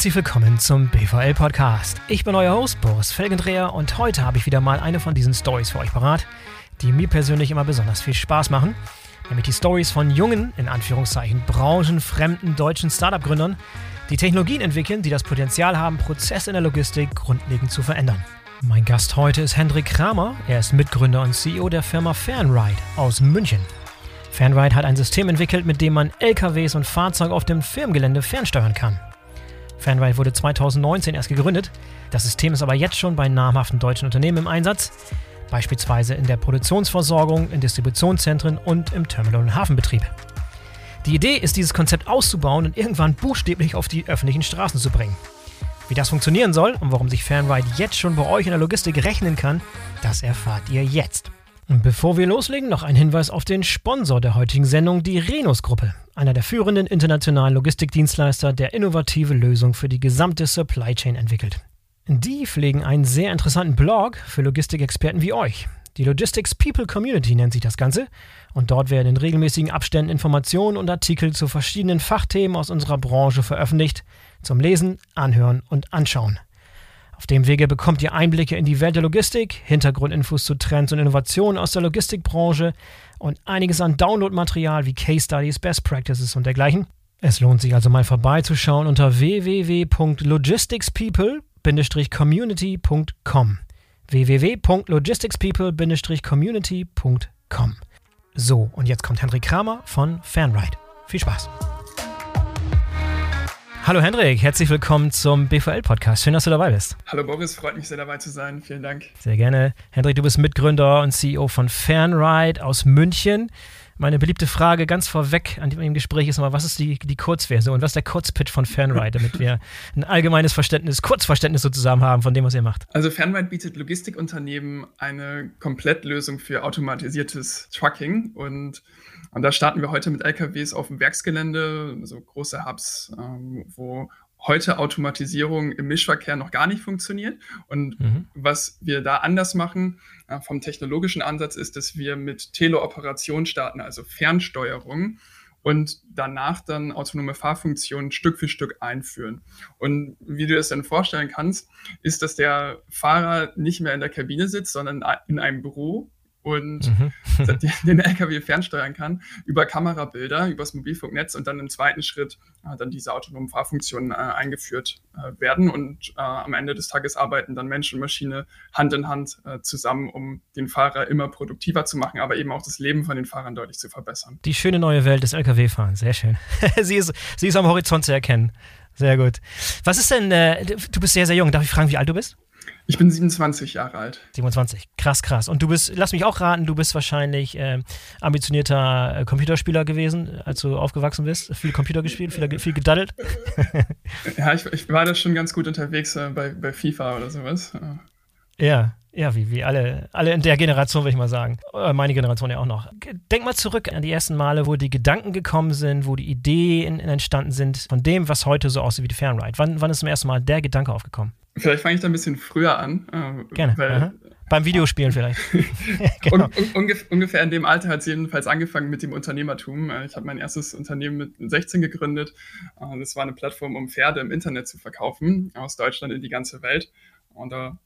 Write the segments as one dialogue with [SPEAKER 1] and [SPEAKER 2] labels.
[SPEAKER 1] Herzlich willkommen zum BVL Podcast. Ich bin euer Host Boris Felgendreher und heute habe ich wieder mal eine von diesen Stories für euch parat, die mir persönlich immer besonders viel Spaß machen. Nämlich die Stories von jungen, in Anführungszeichen, branchenfremden deutschen Startup-Gründern, die Technologien entwickeln, die das Potenzial haben, Prozesse in der Logistik grundlegend zu verändern. Mein Gast heute ist Hendrik Kramer. Er ist Mitgründer und CEO der Firma Fernride aus München. Fernride hat ein System entwickelt, mit dem man LKWs und Fahrzeuge auf dem Firmengelände fernsteuern kann. Fernride wurde 2019 erst gegründet. Das System ist aber jetzt schon bei namhaften deutschen Unternehmen im Einsatz, beispielsweise in der Produktionsversorgung, in Distributionszentren und im Terminal- und Hafenbetrieb. Die Idee ist, dieses Konzept auszubauen und irgendwann buchstäblich auf die öffentlichen Straßen zu bringen. Wie das funktionieren soll und warum sich Fernride jetzt schon bei euch in der Logistik rechnen kann, das erfahrt ihr jetzt. Bevor wir loslegen, noch ein Hinweis auf den Sponsor der heutigen Sendung, die Renus-Gruppe, einer der führenden internationalen Logistikdienstleister, der innovative Lösungen für die gesamte Supply Chain entwickelt. Die pflegen einen sehr interessanten Blog für Logistikexperten wie euch. Die Logistics People Community nennt sich das Ganze und dort werden in regelmäßigen Abständen Informationen und Artikel zu verschiedenen Fachthemen aus unserer Branche veröffentlicht, zum Lesen, Anhören und Anschauen. Auf dem Wege bekommt ihr Einblicke in die Welt der Logistik, Hintergrundinfos zu Trends und Innovationen aus der Logistikbranche und einiges an Downloadmaterial wie Case Studies, Best Practices und dergleichen. Es lohnt sich also mal vorbeizuschauen unter www.logisticspeople-community.com www.logisticspeople-community.com So, und jetzt kommt Henrik Kramer von Fanride. Viel Spaß! Hallo Hendrik, herzlich willkommen zum BVL-Podcast. Schön, dass du dabei bist.
[SPEAKER 2] Hallo Boris, freut mich sehr dabei zu sein. Vielen Dank.
[SPEAKER 1] Sehr gerne. Hendrik, du bist Mitgründer und CEO von Fanride aus München. Meine beliebte Frage ganz vorweg an dem Gespräch ist immer, was ist die, die Kurzversion? Was ist der Kurzpitch von Fanride, damit wir ein allgemeines Verständnis, Kurzverständnis sozusagen haben von dem, was ihr macht?
[SPEAKER 2] Also Fanride bietet Logistikunternehmen eine Komplettlösung für automatisiertes Trucking und und da starten wir heute mit LKWs auf dem Werksgelände, so große Hubs, ähm, wo heute Automatisierung im Mischverkehr noch gar nicht funktioniert. Und mhm. was wir da anders machen äh, vom technologischen Ansatz ist, dass wir mit Teleoperation starten, also Fernsteuerung und danach dann autonome Fahrfunktionen Stück für Stück einführen. Und wie du es dann vorstellen kannst, ist, dass der Fahrer nicht mehr in der Kabine sitzt, sondern in einem Büro und mhm. den LKW fernsteuern kann über Kamerabilder, übers Mobilfunknetz und dann im zweiten Schritt äh, dann diese autonomen Fahrfunktionen äh, eingeführt äh, werden und äh, am Ende des Tages arbeiten dann Mensch und Maschine Hand in Hand äh, zusammen, um den Fahrer immer produktiver zu machen, aber eben auch das Leben von den Fahrern deutlich zu verbessern.
[SPEAKER 1] Die schöne neue Welt des LKW-Fahrens, sehr schön. sie, ist, sie ist am Horizont zu erkennen. Sehr gut. Was ist denn, äh, du bist sehr, sehr jung. Darf ich fragen, wie alt du bist?
[SPEAKER 2] Ich bin 27 Jahre alt.
[SPEAKER 1] 27, krass, krass. Und du bist, lass mich auch raten, du bist wahrscheinlich äh, ambitionierter äh, Computerspieler gewesen, als du aufgewachsen bist. Viel Computer gespielt, viel, viel gedaddelt.
[SPEAKER 2] ja, ich, ich, war da schon ganz gut unterwegs äh, bei, bei FIFA oder sowas.
[SPEAKER 1] Ja, ja, wie, wie alle, alle in der Generation, würde ich mal sagen. Äh, meine Generation ja auch noch. Denk mal zurück an die ersten Male, wo die Gedanken gekommen sind, wo die Ideen entstanden sind von dem, was heute so aussieht wie die Fernride. Wann, wann ist zum ersten Mal der Gedanke aufgekommen?
[SPEAKER 2] Vielleicht fange ich da ein bisschen früher an. Äh,
[SPEAKER 1] Gerne. Weil, Beim Videospielen vielleicht. genau.
[SPEAKER 2] un, un, ungefähr in dem Alter hat es jedenfalls angefangen mit dem Unternehmertum. Äh, ich habe mein erstes Unternehmen mit 16 gegründet. Äh, das war eine Plattform, um Pferde im Internet zu verkaufen, aus Deutschland in die ganze Welt. Und da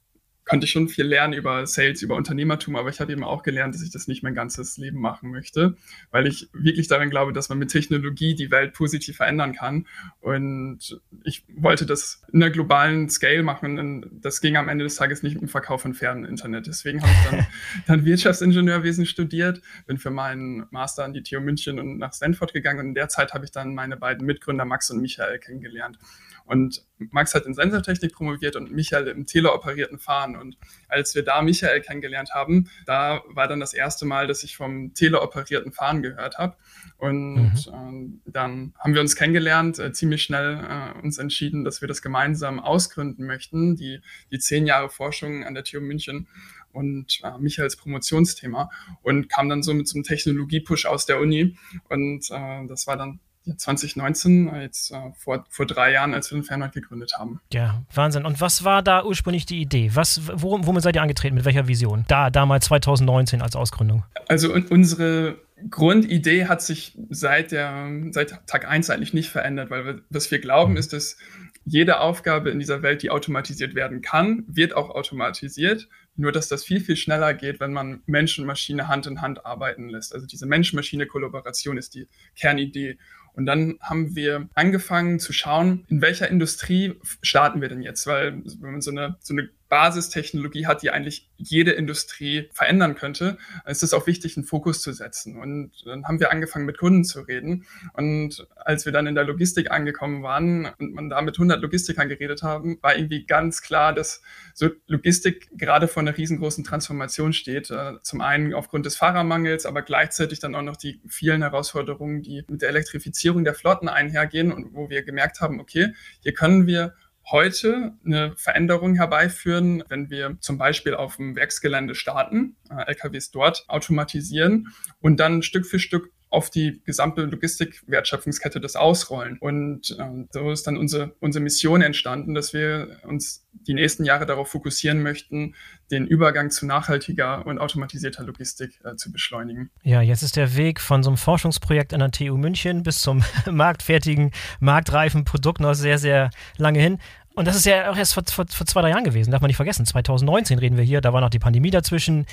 [SPEAKER 2] konnte ich schon viel lernen über Sales, über Unternehmertum, aber ich habe eben auch gelernt, dass ich das nicht mein ganzes Leben machen möchte, weil ich wirklich daran glaube, dass man mit Technologie die Welt positiv verändern kann. Und ich wollte das in einer globalen Scale machen und das ging am Ende des Tages nicht mit dem Verkauf von fernen Internet. Deswegen habe ich dann, dann Wirtschaftsingenieurwesen studiert, bin für meinen Master an die TU München und nach Stanford gegangen und in der Zeit habe ich dann meine beiden Mitgründer Max und Michael kennengelernt. Und Max hat in Sensortechnik promoviert und Michael im teleoperierten Fahren. Und als wir da Michael kennengelernt haben, da war dann das erste Mal, dass ich vom teleoperierten Fahren gehört habe. Und mhm. äh, dann haben wir uns kennengelernt, äh, ziemlich schnell äh, uns entschieden, dass wir das gemeinsam ausgründen möchten, die, die zehn Jahre Forschung an der TU München und äh, Michaels Promotionsthema und kam dann so mit so einem Technologie-Push aus der Uni. Und äh, das war dann 2019, jetzt äh, vor, vor drei Jahren, als wir den Fernride gegründet haben.
[SPEAKER 1] Ja, Wahnsinn. Und was war da ursprünglich die Idee? Was, worum, womit seid ihr angetreten? Mit welcher Vision? Da, damals 2019 als Ausgründung.
[SPEAKER 2] Also unsere Grundidee hat sich seit, der, seit Tag 1 eigentlich nicht verändert, weil wir, was wir glauben, mhm. ist, dass jede Aufgabe in dieser Welt, die automatisiert werden kann, wird auch automatisiert. Nur, dass das viel, viel schneller geht, wenn man Mensch und Maschine Hand in Hand arbeiten lässt. Also diese Mensch-Maschine-Kollaboration ist die Kernidee. Und dann haben wir angefangen zu schauen, in welcher Industrie starten wir denn jetzt? Weil wenn man so eine, so eine Basistechnologie hat, die eigentlich jede Industrie verändern könnte, ist es auch wichtig, einen Fokus zu setzen. Und dann haben wir angefangen, mit Kunden zu reden. Und als wir dann in der Logistik angekommen waren und man da mit 100 Logistikern geredet haben, war irgendwie ganz klar, dass so Logistik gerade vor einer riesengroßen Transformation steht. Äh, zum einen aufgrund des Fahrermangels, aber gleichzeitig dann auch noch die vielen Herausforderungen, die mit der Elektrifizierung der Flotten einhergehen und wo wir gemerkt haben, okay, hier können wir heute eine Veränderung herbeiführen, wenn wir zum Beispiel auf dem Werksgelände starten, äh, LKWs dort automatisieren und dann Stück für Stück auf die gesamte Logistik-Wertschöpfungskette das ausrollen. Und äh, so ist dann unsere, unsere Mission entstanden, dass wir uns die nächsten Jahre darauf fokussieren möchten, den Übergang zu nachhaltiger und automatisierter Logistik äh, zu beschleunigen.
[SPEAKER 1] Ja, jetzt ist der Weg von so einem Forschungsprojekt an der TU München bis zum marktfertigen, marktreifen Produkt noch sehr, sehr lange hin. Und das ist ja auch erst vor, vor, vor, zwei, drei Jahren gewesen, darf man nicht vergessen. 2019 reden wir hier, da war noch die Pandemie dazwischen.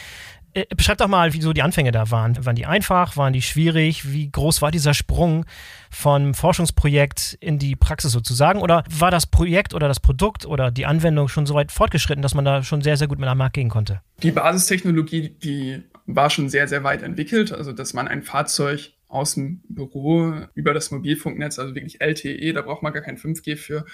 [SPEAKER 1] Äh, beschreib doch mal, wie so die Anfänge da waren. Waren die einfach? Waren die schwierig? Wie groß war dieser Sprung vom Forschungsprojekt in die Praxis sozusagen? Oder war das Projekt oder das Produkt oder die Anwendung schon so weit fortgeschritten, dass man da schon sehr, sehr gut mit am Markt gehen konnte?
[SPEAKER 2] Die Basistechnologie, die war schon sehr, sehr weit entwickelt. Also, dass man ein Fahrzeug aus dem Büro über das Mobilfunknetz, also wirklich LTE, da braucht man gar kein 5G für,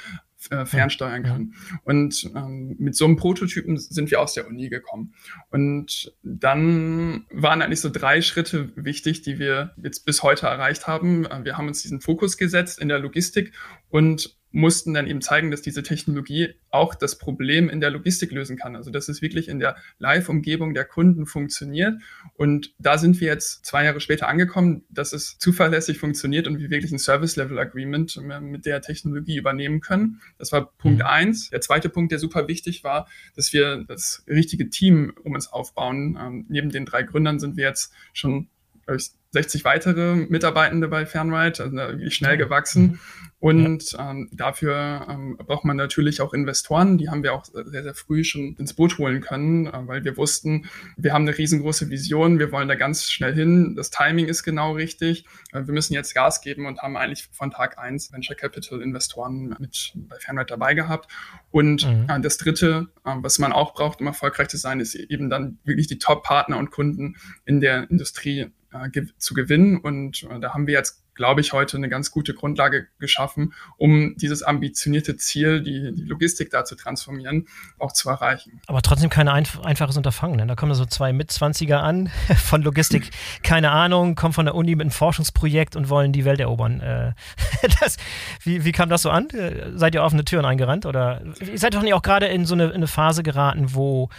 [SPEAKER 2] äh, fernsteuern kann. Und ähm, mit so einem Prototypen sind wir aus der Uni gekommen. Und dann waren eigentlich so drei Schritte wichtig, die wir jetzt bis heute erreicht haben. Äh, wir haben uns diesen Fokus gesetzt in der Logistik und mussten dann eben zeigen, dass diese Technologie auch das Problem in der Logistik lösen kann. Also dass es wirklich in der Live-Umgebung der Kunden funktioniert. Und da sind wir jetzt zwei Jahre später angekommen, dass es zuverlässig funktioniert und wir wirklich ein Service-Level-Agreement mit der Technologie übernehmen können. Das war Punkt mhm. eins. Der zweite Punkt, der super wichtig war, dass wir das richtige Team um uns aufbauen. Ähm, neben den drei Gründern sind wir jetzt schon 60 weitere Mitarbeitende bei Fernride, also wirklich schnell gewachsen. Mhm. Und ja. ähm, dafür ähm, braucht man natürlich auch Investoren. Die haben wir auch sehr, sehr früh schon ins Boot holen können, äh, weil wir wussten, wir haben eine riesengroße Vision, wir wollen da ganz schnell hin. Das Timing ist genau richtig. Äh, wir müssen jetzt Gas geben und haben eigentlich von Tag eins Venture Capital Investoren mit bei Fernride dabei gehabt. Und mhm. äh, das Dritte, äh, was man auch braucht, um erfolgreich zu sein, ist eben dann wirklich die Top-Partner und Kunden in der Industrie äh, ge zu gewinnen. Und äh, da haben wir jetzt glaube ich, heute eine ganz gute Grundlage geschaffen, um dieses ambitionierte Ziel, die, die Logistik da zu transformieren, auch zu erreichen.
[SPEAKER 1] Aber trotzdem kein einf einfaches Unterfangen. Ne? Da kommen so zwei Mitzwanziger an, von Logistik, keine Ahnung, kommen von der Uni mit einem Forschungsprojekt und wollen die Welt erobern. Äh, das, wie, wie kam das so an? Äh, seid ihr offene Türen eingerannt? Oder ihr seid doch nicht auch gerade in so eine, in eine Phase geraten, wo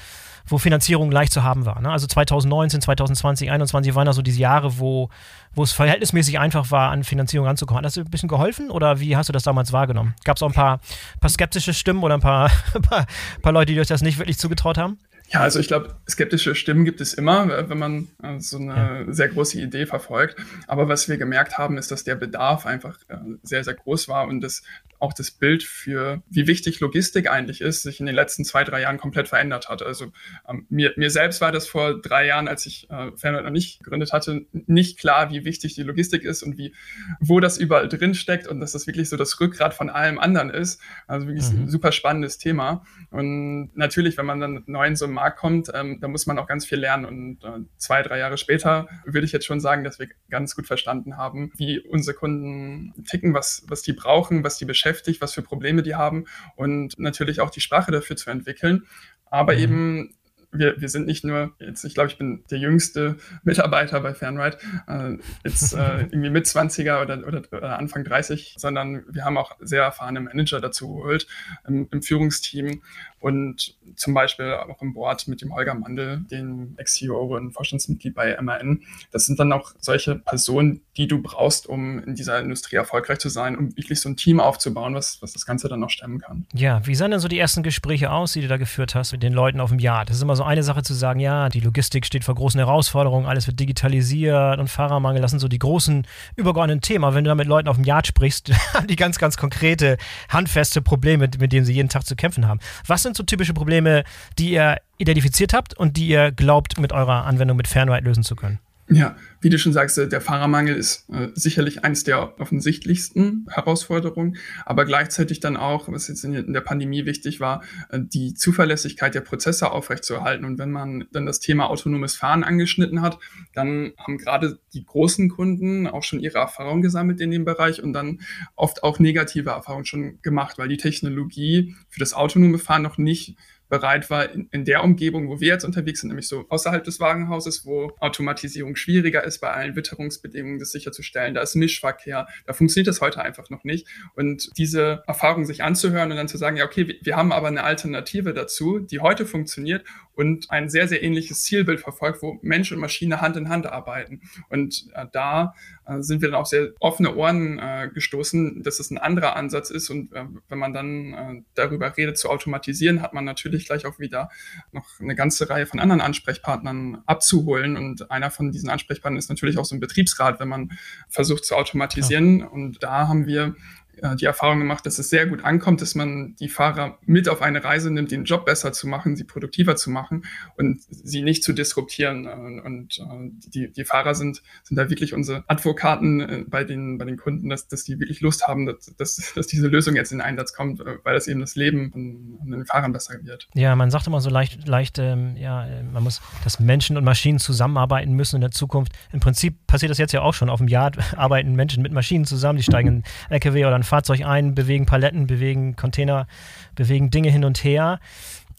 [SPEAKER 1] wo Finanzierung leicht zu haben war. Ne? Also 2019, 2020, 2021 waren da so diese Jahre, wo wo es verhältnismäßig einfach war, an Finanzierung ranzukommen. Hat das ein bisschen geholfen oder wie hast du das damals wahrgenommen? Gab es auch ein paar, paar skeptische Stimmen oder ein paar, paar, paar Leute, die euch das nicht wirklich zugetraut haben?
[SPEAKER 2] Ja, also ich glaube, skeptische Stimmen gibt es immer, wenn man äh, so eine ja. sehr große Idee verfolgt. Aber was wir gemerkt haben, ist, dass der Bedarf einfach äh, sehr, sehr groß war und dass auch das Bild für, wie wichtig Logistik eigentlich ist, sich in den letzten zwei, drei Jahren komplett verändert hat. Also ähm, mir, mir selbst war das vor drei Jahren, als ich äh, Fairnet noch nicht gegründet hatte, nicht klar, wie wichtig die Logistik ist und wie, wo das überall drin steckt und dass das wirklich so das Rückgrat von allem anderen ist. Also wirklich mhm. ein super spannendes Thema. Und natürlich, wenn man dann neu in so einen Markt kommt, ähm, da muss man auch ganz viel lernen. Und äh, zwei, drei Jahre später würde ich jetzt schon sagen, dass wir ganz gut verstanden haben, wie unsere Kunden ticken, was, was die brauchen, was die beschäftigen beschäftigt, was für Probleme die haben und natürlich auch die Sprache dafür zu entwickeln. Aber mhm. eben wir, wir sind nicht nur, jetzt, ich glaube, ich bin der jüngste Mitarbeiter bei Fernride, äh, jetzt äh, irgendwie mit 20er oder, oder, oder, Anfang 30, sondern wir haben auch sehr erfahrene Manager dazu geholt im, im Führungsteam. Und zum Beispiel auch im Board mit dem Holger Mandel, dem Ex-CEO und Vorstandsmitglied bei MAN. Das sind dann auch solche Personen, die du brauchst, um in dieser Industrie erfolgreich zu sein, um wirklich so ein Team aufzubauen, was, was das Ganze dann noch stemmen kann.
[SPEAKER 1] Ja, wie sahen denn so die ersten Gespräche aus, die du da geführt hast mit den Leuten auf dem Jahr? Das ist immer so eine Sache zu sagen, ja, die Logistik steht vor großen Herausforderungen, alles wird digitalisiert und Fahrermangel, das sind so die großen übergeordneten Themen. Wenn du da mit Leuten auf dem Yard sprichst, die ganz, ganz konkrete, handfeste Probleme, mit denen sie jeden Tag zu kämpfen haben. Was sind so typische Probleme, die ihr identifiziert habt und die ihr glaubt, mit eurer Anwendung mit Fernride lösen zu können?
[SPEAKER 2] Ja, wie du schon sagst, der Fahrermangel ist äh, sicherlich eines der offensichtlichsten Herausforderungen, aber gleichzeitig dann auch, was jetzt in, in der Pandemie wichtig war, äh, die Zuverlässigkeit der Prozesse aufrechtzuerhalten. Und wenn man dann das Thema autonomes Fahren angeschnitten hat, dann haben gerade die großen Kunden auch schon ihre Erfahrungen gesammelt in dem Bereich und dann oft auch negative Erfahrungen schon gemacht, weil die Technologie für das autonome Fahren noch nicht bereit war, in, in, der Umgebung, wo wir jetzt unterwegs sind, nämlich so außerhalb des Wagenhauses, wo Automatisierung schwieriger ist, bei allen Witterungsbedingungen das sicherzustellen. Da ist Mischverkehr, da funktioniert das heute einfach noch nicht. Und diese Erfahrung sich anzuhören und dann zu sagen, ja, okay, wir, wir haben aber eine Alternative dazu, die heute funktioniert und ein sehr, sehr ähnliches Zielbild verfolgt, wo Mensch und Maschine Hand in Hand arbeiten. Und äh, da äh, sind wir dann auch sehr offene Ohren äh, gestoßen, dass es ein anderer Ansatz ist. Und äh, wenn man dann äh, darüber redet, zu automatisieren, hat man natürlich gleich auch wieder noch eine ganze Reihe von anderen Ansprechpartnern abzuholen. Und einer von diesen Ansprechpartnern ist natürlich auch so ein Betriebsrat, wenn man versucht zu automatisieren. Ja. Und da haben wir äh, die Erfahrung gemacht, dass es sehr gut ankommt, dass man die Fahrer mit auf eine Reise nimmt, den Job besser zu machen, sie produktiver zu machen und sie nicht zu disruptieren. Und, äh, die, die Fahrer sind, sind da wirklich unsere Advokaten äh, bei den, bei den Kunden, dass, dass die wirklich Lust haben, dass, dass, dass diese Lösung jetzt in Einsatz kommt, weil das eben das Leben von, von den Fahrern besser wird.
[SPEAKER 1] Ja, man sagt immer so leicht, leicht ähm, ja, man muss, dass Menschen und Maschinen zusammenarbeiten müssen in der Zukunft. Im Prinzip passiert das jetzt ja auch schon. Auf dem Jahr arbeiten Menschen mit Maschinen zusammen, die steigen in LKW oder ein Fahrzeug ein, bewegen Paletten, bewegen Container, bewegen Dinge hin und her.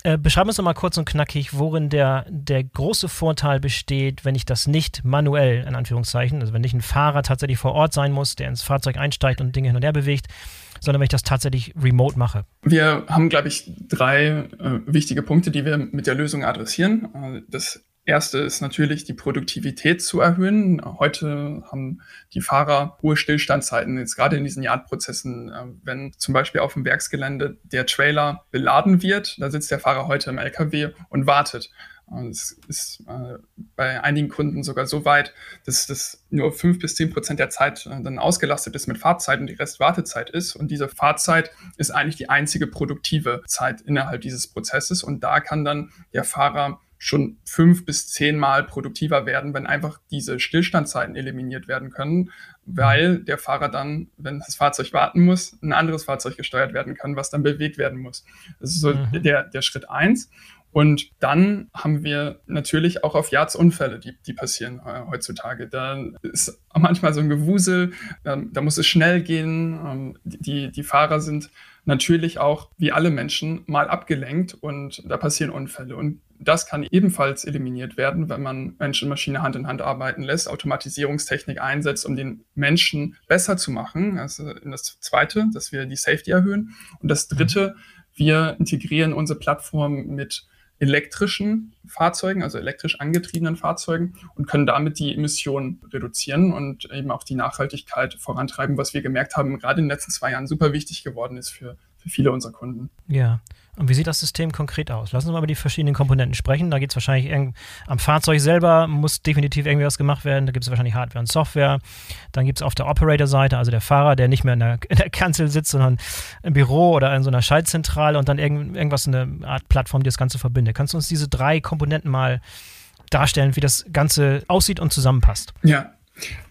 [SPEAKER 1] Äh, beschreib uns doch mal kurz und knackig, worin der, der große Vorteil besteht, wenn ich das nicht manuell, in Anführungszeichen, also wenn nicht ein Fahrer tatsächlich vor Ort sein muss, der ins Fahrzeug einsteigt und Dinge hin und her bewegt, sondern wenn ich das tatsächlich remote mache.
[SPEAKER 2] Wir haben, glaube ich, drei äh, wichtige Punkte, die wir mit der Lösung adressieren. Äh, das erste ist natürlich die Produktivität zu erhöhen. Heute haben die Fahrer hohe Stillstandzeiten, jetzt gerade in diesen Yard-Prozessen. Äh, wenn zum Beispiel auf dem Werksgelände der Trailer beladen wird, da sitzt der Fahrer heute im LKW und wartet. Es ist äh, bei einigen Kunden sogar so weit, dass das nur fünf bis zehn Prozent der Zeit äh, dann ausgelastet ist mit Fahrzeit und die Rest Wartezeit ist. Und diese Fahrzeit ist eigentlich die einzige produktive Zeit innerhalb dieses Prozesses. Und da kann dann der Fahrer schon fünf bis zehnmal produktiver werden, wenn einfach diese Stillstandzeiten eliminiert werden können, weil der Fahrer dann, wenn das Fahrzeug warten muss, ein anderes Fahrzeug gesteuert werden kann, was dann bewegt werden muss. Das ist so mhm. der, der Schritt eins. Und dann haben wir natürlich auch auf Yards Unfälle, die, die passieren äh, heutzutage. Da ist manchmal so ein Gewusel, da, da muss es schnell gehen. Ähm, die, die Fahrer sind natürlich auch, wie alle Menschen, mal abgelenkt und da passieren Unfälle. Und das kann ebenfalls eliminiert werden, wenn man Mensch und Maschine Hand in Hand arbeiten lässt, Automatisierungstechnik einsetzt, um den Menschen besser zu machen. Also das Zweite, dass wir die Safety erhöhen. Und das Dritte, wir integrieren unsere Plattform mit elektrischen Fahrzeugen, also elektrisch angetriebenen Fahrzeugen und können damit die Emissionen reduzieren und eben auch die Nachhaltigkeit vorantreiben, was wir gemerkt haben, gerade in den letzten zwei Jahren super wichtig geworden ist für, für viele unserer Kunden.
[SPEAKER 1] Ja, und wie sieht das System konkret aus? Sie uns mal über die verschiedenen Komponenten sprechen. Da geht es wahrscheinlich am Fahrzeug selber, muss definitiv irgendwie was gemacht werden. Da gibt es wahrscheinlich Hardware und Software. Dann gibt es auf der Operator-Seite, also der Fahrer, der nicht mehr in der, in der, Kanzel sitzt, sondern im Büro oder in so einer Schaltzentrale und dann irgend, irgendwas, eine Art Plattform, die das Ganze verbindet. Kannst du uns diese drei Komponenten mal darstellen, wie das Ganze aussieht und zusammenpasst?
[SPEAKER 2] Ja,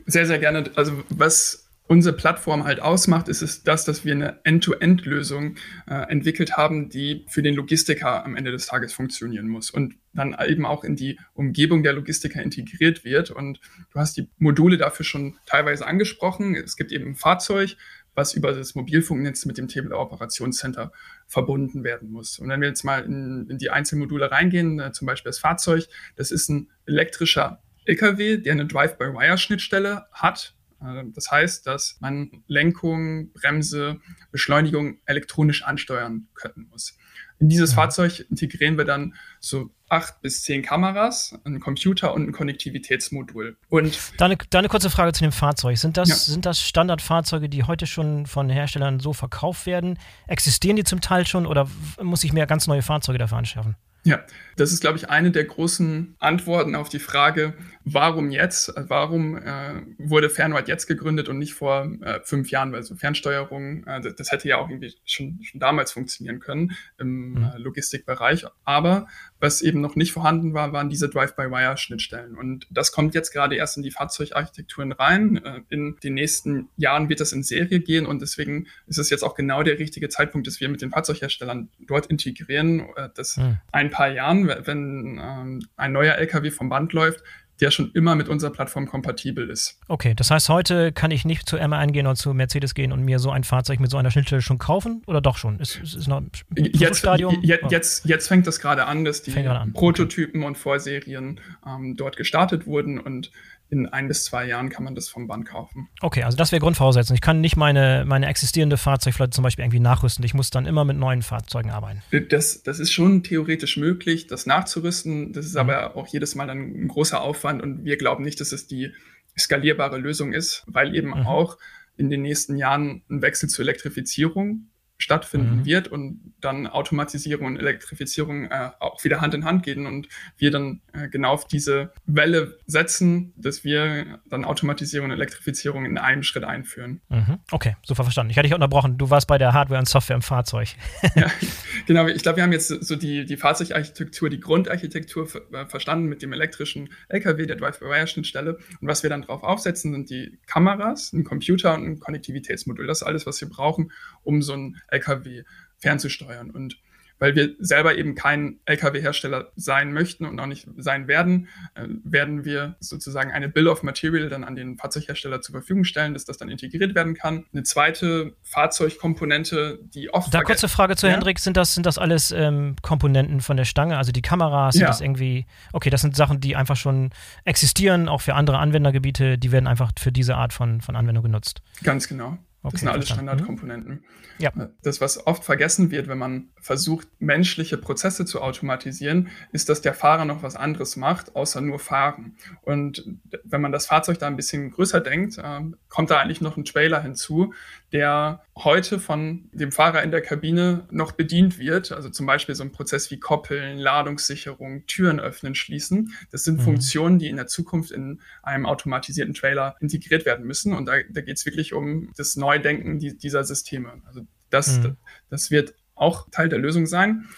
[SPEAKER 2] sehr, sehr gerne. Also was unsere Plattform halt ausmacht, ist es das, dass wir eine End-to-End-Lösung äh, entwickelt haben, die für den Logistiker am Ende des Tages funktionieren muss und dann eben auch in die Umgebung der Logistiker integriert wird. Und du hast die Module dafür schon teilweise angesprochen. Es gibt eben ein Fahrzeug, was über das Mobilfunknetz mit dem Table-Operationscenter verbunden werden muss. Und wenn wir jetzt mal in, in die einzelnen Module reingehen, äh, zum Beispiel das Fahrzeug, das ist ein elektrischer LKW, der eine Drive-by-Wire-Schnittstelle hat das heißt, dass man Lenkung, Bremse, Beschleunigung elektronisch ansteuern können muss. In dieses ja. Fahrzeug integrieren wir dann so acht bis zehn Kameras, einen Computer und ein Konnektivitätsmodul. Und
[SPEAKER 1] da eine, da eine kurze Frage zu dem Fahrzeug. Sind das, ja. sind das Standardfahrzeuge, die heute schon von Herstellern so verkauft werden? Existieren die zum Teil schon oder muss ich mir ganz neue Fahrzeuge dafür anschaffen?
[SPEAKER 2] Ja, das ist, glaube ich, eine der großen Antworten auf die Frage, warum jetzt? Warum äh, wurde Fernride jetzt gegründet und nicht vor äh, fünf Jahren? Weil so Fernsteuerung, äh, das, das, hätte ja auch irgendwie schon, schon damals funktionieren können im mhm. Äh, Logistikbereich. Aber was eben noch nicht vorhanden war, waren diese Drive-by-Wire-Schnittstellen. Und das kommt jetzt gerade erst in die Fahrzeugarchitekturen rein. Äh, in den nächsten Jahren wird das in Serie gehen und deswegen ist es jetzt auch genau der richtige Zeitpunkt, dass wir mit den Fahrzeugherstellern dort integrieren, äh, dass mhm. ein paar Jahren, wenn ähm, ein neuer LKW vom Band läuft, der schon immer mit unserer Plattform kompatibel ist.
[SPEAKER 1] Okay, das heißt, heute kann ich nicht zu M1 gehen oder zu Mercedes gehen und mir so ein Fahrzeug mit so einer Schnittstelle schon kaufen oder doch schon? Ist, ist,
[SPEAKER 2] noch jetzt, Stadium? Je, jetzt, jetzt fängt das gerade an, dass die an. Prototypen okay. und Vorserien ähm, dort gestartet wurden und in ein bis zwei Jahren kann man das vom Band kaufen.
[SPEAKER 1] Okay, also das wäre Grundvoraussetzung. Ich kann nicht meine, meine existierende Fahrzeugflotte zum Beispiel irgendwie nachrüsten. Ich muss dann immer mit neuen Fahrzeugen arbeiten.
[SPEAKER 2] Das, das ist schon theoretisch möglich, das nachzurüsten. Das ist mhm. aber auch jedes Mal dann ein großer Aufwand und wir glauben nicht, dass es die skalierbare Lösung ist, weil eben mhm. auch in den nächsten Jahren ein Wechsel zur Elektrifizierung stattfinden mhm. wird und dann Automatisierung und Elektrifizierung äh, auch wieder Hand in Hand gehen und wir dann äh, genau auf diese Welle setzen, dass wir dann Automatisierung und Elektrifizierung in einem Schritt einführen.
[SPEAKER 1] Mhm. Okay, super verstanden. Ich hatte dich unterbrochen. Du warst bei der Hardware und Software im Fahrzeug.
[SPEAKER 2] ja, genau. Ich glaube, wir haben jetzt so die, die Fahrzeugarchitektur, die Grundarchitektur äh, verstanden mit dem elektrischen LKW, der Drive-by-Wire-Schnittstelle. Und was wir dann drauf aufsetzen, sind die Kameras, ein Computer und ein Konnektivitätsmodul. Das ist alles, was wir brauchen, um so ein LKW fernzusteuern. Und weil wir selber eben kein Lkw-Hersteller sein möchten und auch nicht sein werden, äh, werden wir sozusagen eine Bill of Material dann an den Fahrzeughersteller zur Verfügung stellen, dass das dann integriert werden kann. Eine zweite Fahrzeugkomponente, die oft.
[SPEAKER 1] Da kurze Frage zu ja? Hendrik: Sind das, sind das alles ähm, Komponenten von der Stange, also die Kameras? Sind ja. das irgendwie. Okay, das sind Sachen, die einfach schon existieren, auch für andere Anwendergebiete, die werden einfach für diese Art von, von Anwendung genutzt.
[SPEAKER 2] Ganz genau. Okay, das sind alles Standardkomponenten. Mhm. Ja. Das, was oft vergessen wird, wenn man versucht, menschliche Prozesse zu automatisieren, ist, dass der Fahrer noch was anderes macht, außer nur fahren. Und wenn man das Fahrzeug da ein bisschen größer denkt, äh, kommt da eigentlich noch ein Trailer hinzu, der heute von dem Fahrer in der Kabine noch bedient wird. Also zum Beispiel so ein Prozess wie Koppeln, Ladungssicherung, Türen öffnen, schließen. Das sind mhm. Funktionen, die in der Zukunft in einem automatisierten Trailer integriert werden müssen. Und da, da geht es wirklich um das Neudenken dieser Systeme. Also das, mhm. das wird auch Teil der Lösung sein.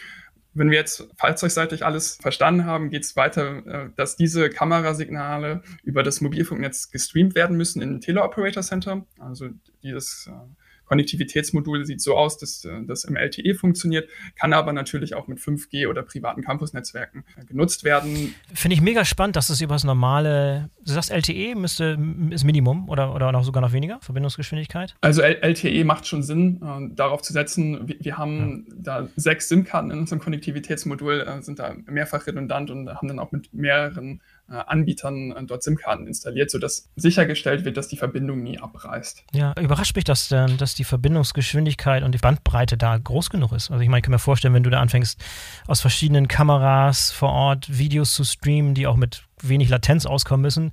[SPEAKER 2] Wenn wir jetzt fahrzeugseitig alles verstanden haben, geht es weiter, äh, dass diese Kamerasignale über das Mobilfunknetz gestreamt werden müssen in ein Teleoperator Center. Also dieses Konnektivitätsmodul sieht so aus, dass äh, das im LTE funktioniert, kann aber natürlich auch mit 5G oder privaten Campusnetzwerken äh, genutzt werden.
[SPEAKER 1] Finde ich mega spannend, dass es über das normale, du sagst LTE müsste, ist Minimum oder, oder noch sogar noch weniger, Verbindungsgeschwindigkeit?
[SPEAKER 2] Also LTE macht schon Sinn, äh, darauf zu setzen. Wir, wir haben ja. da sechs SIM-Karten in unserem Konnektivitätsmodul, äh, sind da mehrfach redundant und haben dann auch mit mehreren Anbietern äh, dort SIM-Karten installiert, sodass sichergestellt wird, dass die Verbindung nie abreißt.
[SPEAKER 1] Ja, überrascht mich, dass, ähm, dass die Verbindungsgeschwindigkeit und die Bandbreite da groß genug ist. Also ich meine, ich kann mir vorstellen, wenn du da anfängst, aus verschiedenen Kameras vor Ort Videos zu streamen, die auch mit wenig Latenz auskommen müssen,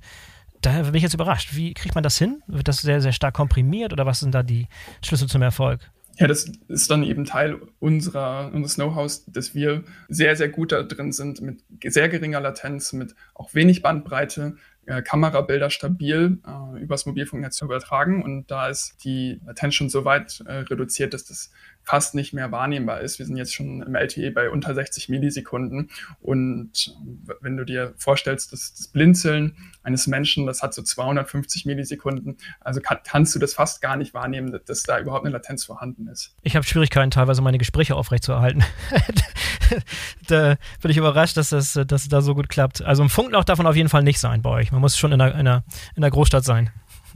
[SPEAKER 1] daher bin ich jetzt überrascht. Wie kriegt man das hin? Wird das sehr, sehr stark komprimiert oder was sind da die Schlüssel zum Erfolg?
[SPEAKER 2] Ja, das ist dann eben Teil unserer, unseres Know-hows, dass wir sehr, sehr gut da drin sind, mit sehr geringer Latenz, mit auch wenig Bandbreite, äh, Kamerabilder stabil äh, übers Mobilfunknetz zu übertragen. Und da ist die Latenz schon so weit äh, reduziert, dass das fast nicht mehr wahrnehmbar ist. Wir sind jetzt schon im LTE bei unter 60 Millisekunden. Und wenn du dir vorstellst, dass das Blinzeln eines Menschen, das hat so 250 Millisekunden, also kann, kannst du das fast gar nicht wahrnehmen, dass da überhaupt eine Latenz vorhanden ist.
[SPEAKER 1] Ich habe Schwierigkeiten, teilweise meine Gespräche aufrechtzuerhalten. da bin ich überrascht, dass das, dass da so gut klappt. Also im Funkloch darf man auf jeden Fall nicht sein bei euch. Man muss schon in einer, in einer, in einer Großstadt sein